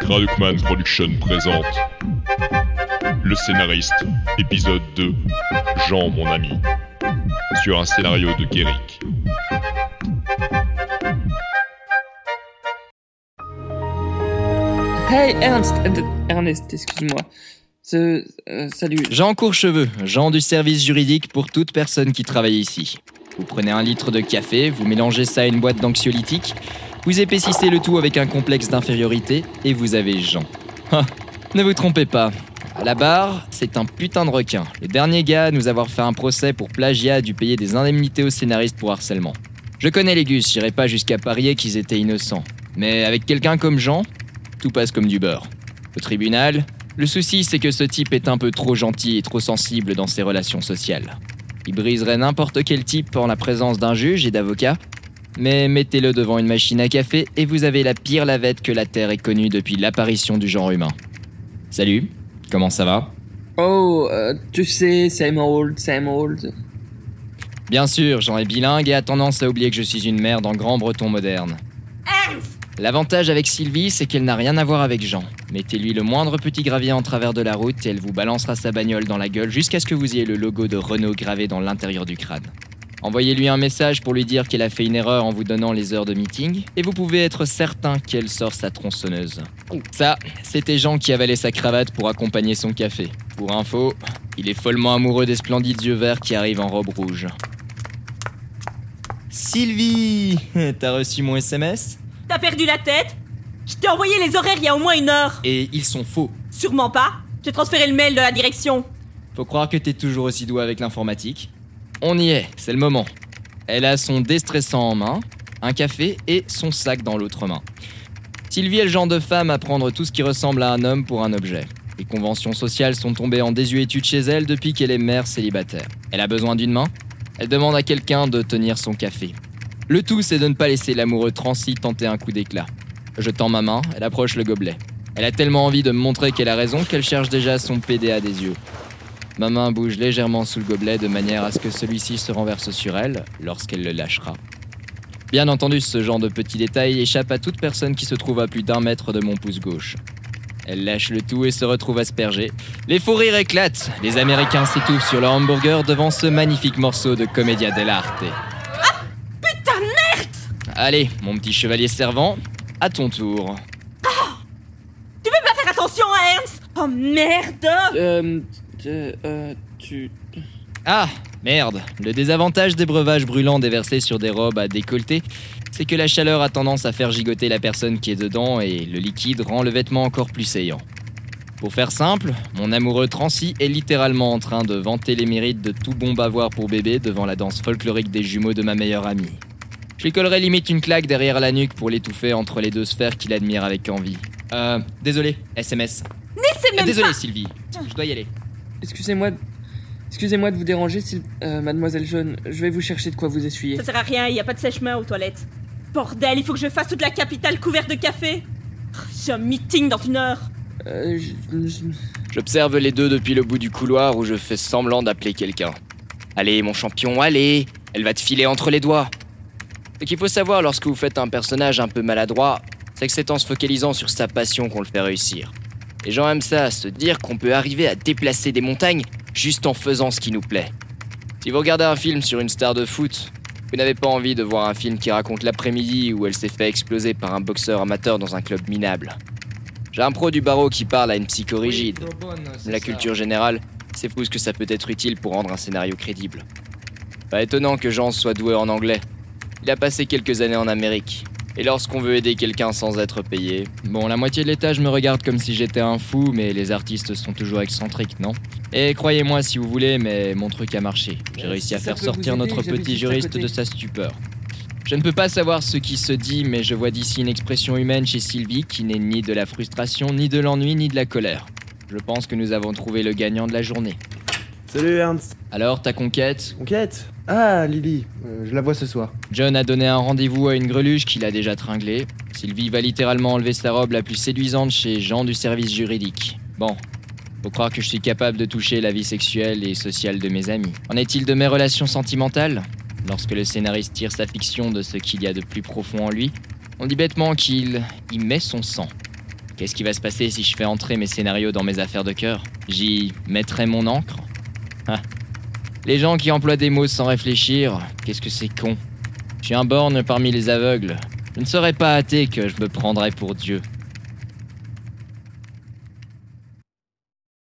Kradukman Production présente Le scénariste, épisode 2, Jean mon ami, sur un scénario de Guéric. Hey Ernst, euh, Ernest, excuse-moi. Ce, euh, salut. Jean Courcheveux, Jean du service juridique pour toute personne qui travaille ici. Vous prenez un litre de café, vous mélangez ça à une boîte d'anxiolytique, vous épaississez le tout avec un complexe d'infériorité et vous avez Jean. Ah, ne vous trompez pas. À la barre, c'est un putain de requin. Le dernier gars à nous avoir fait un procès pour plagiat a dû payer des indemnités aux scénaristes pour harcèlement. Je connais les gus, j'irai pas jusqu'à parier qu'ils étaient innocents. Mais avec quelqu'un comme Jean, tout passe comme du beurre. Au tribunal, le souci c'est que ce type est un peu trop gentil et trop sensible dans ses relations sociales. Il briserait n'importe quel type en la présence d'un juge et d'avocat, mais mettez-le devant une machine à café et vous avez la pire lavette que la Terre ait connue depuis l'apparition du genre humain. Salut, comment ça va? Oh, euh, tu sais, same old, same old. Bien sûr, Jean est bilingue et a tendance à oublier que je suis une merde en grand breton moderne. L'avantage avec Sylvie, c'est qu'elle n'a rien à voir avec Jean. Mettez-lui le moindre petit gravier en travers de la route et elle vous balancera sa bagnole dans la gueule jusqu'à ce que vous ayez le logo de Renault gravé dans l'intérieur du crâne. Envoyez-lui un message pour lui dire qu'elle a fait une erreur en vous donnant les heures de meeting et vous pouvez être certain qu'elle sort sa tronçonneuse. Ça, c'était Jean qui avalait sa cravate pour accompagner son café. Pour info, il est follement amoureux des splendides yeux verts qui arrivent en robe rouge. Sylvie, t'as reçu mon SMS T'as perdu la tête? Je t'ai envoyé les horaires il y a au moins une heure. Et ils sont faux. Sûrement pas. J'ai transféré le mail de la direction. Faut croire que t'es toujours aussi doué avec l'informatique. On y est, c'est le moment. Elle a son déstressant en main, un café et son sac dans l'autre main. Sylvie est le genre de femme à prendre tout ce qui ressemble à un homme pour un objet. Les conventions sociales sont tombées en désuétude chez elle depuis qu'elle est mère célibataire. Elle a besoin d'une main Elle demande à quelqu'un de tenir son café. Le tout, c'est de ne pas laisser l'amoureux transi tenter un coup d'éclat. Je tends ma main, elle approche le gobelet. Elle a tellement envie de me montrer qu'elle a raison qu'elle cherche déjà son PDA des yeux. Ma main bouge légèrement sous le gobelet de manière à ce que celui-ci se renverse sur elle lorsqu'elle le lâchera. Bien entendu, ce genre de petits détails échappe à toute personne qui se trouve à plus d'un mètre de mon pouce gauche. Elle lâche le tout et se retrouve aspergée. Les fous rires éclatent. Les Américains s'étouffent sur leur hamburger devant ce magnifique morceau de Commedia dell'arte. Putain, merde Allez, mon petit chevalier servant, à ton tour. Tu peux pas faire attention à Ernst Oh merde Euh, euh, euh, tu... Ah, merde. Le désavantage des breuvages brûlants déversés sur des robes à décolleté, c'est que la chaleur a tendance à faire gigoter la personne qui est dedans et le liquide rend le vêtement encore plus saillant. Pour faire simple, mon amoureux Transi est littéralement en train de vanter les mérites de tout bon bavoir pour bébé devant la danse folklorique des jumeaux de ma meilleure amie. Je lui collerai limite une claque derrière la nuque pour l'étouffer entre les deux sphères qu'il admire avec envie. Euh, désolé, SMS. Même désolé pas Sylvie, je dois y aller. Excusez-moi... Excusez-moi de vous déranger, Syl- euh, mademoiselle Jaune. Je vais vous chercher de quoi vous essuyer. Ça sert à rien, il y a pas de sèche-main aux toilettes. Bordel, il faut que je fasse toute la capitale couverte de café J'ai un meeting dans une heure Euh, J'observe les deux depuis le bout du couloir où je fais semblant d'appeler quelqu'un. Allez, mon champion, allez Elle va te filer entre les doigts. Ce qu'il faut savoir lorsque vous faites un personnage un peu maladroit, c'est que c'est en se focalisant sur sa passion qu'on le fait réussir. Les gens aiment ça, se dire qu'on peut arriver à déplacer des montagnes juste en faisant ce qui nous plaît. Si vous regardez un film sur une star de foot, vous n'avez pas envie de voir un film qui raconte l'après-midi où elle s'est fait exploser par un boxeur amateur dans un club minable. J'ai un pro du barreau qui parle à une psychorigide. La culture générale, c'est fou ce que ça peut être utile pour rendre un scénario crédible. Pas étonnant que Jean soit doué en anglais. Il a passé quelques années en Amérique. Et lorsqu'on veut aider quelqu'un sans être payé... Bon, la moitié de l'étage me regarde comme si j'étais un fou, mais les artistes sont toujours excentriques, non? Et croyez-moi si vous voulez, mais mon truc a marché. J'ai Euh, réussi si à faire sortir notre petit juriste de sa stupeur. Je ne peux pas savoir ce qui se dit, mais je vois d'ici une expression humaine chez Sylvie qui n'est ni de la frustration, ni de l'ennui, ni de la colère. Je pense que nous avons trouvé le gagnant de la journée. Salut Ernst. Alors, ta conquête Conquête Ah, Lily, euh, je la vois ce soir. John a donné un rendez-vous à une greluche qu'il a déjà tringlée. Sylvie va littéralement enlever sa robe la plus séduisante chez Jean du service juridique. Bon, faut croire que je suis capable de toucher la vie sexuelle et sociale de mes amis. En est-il de mes relations sentimentales Lorsque le scénariste tire sa fiction de ce qu'il y a de plus profond en lui, On dit bêtement qu'il y met son sang. Qu'est-ce qui va se passer si je fais entrer mes scénarios dans mes affaires de cœur J'y mettrai mon encre. Les gens qui emploient des mots sans réfléchir, qu'est-ce que c'est con? Je suis un borgne parmi les aveugles. Je ne serais pas athée que je me prendrais pour Dieu.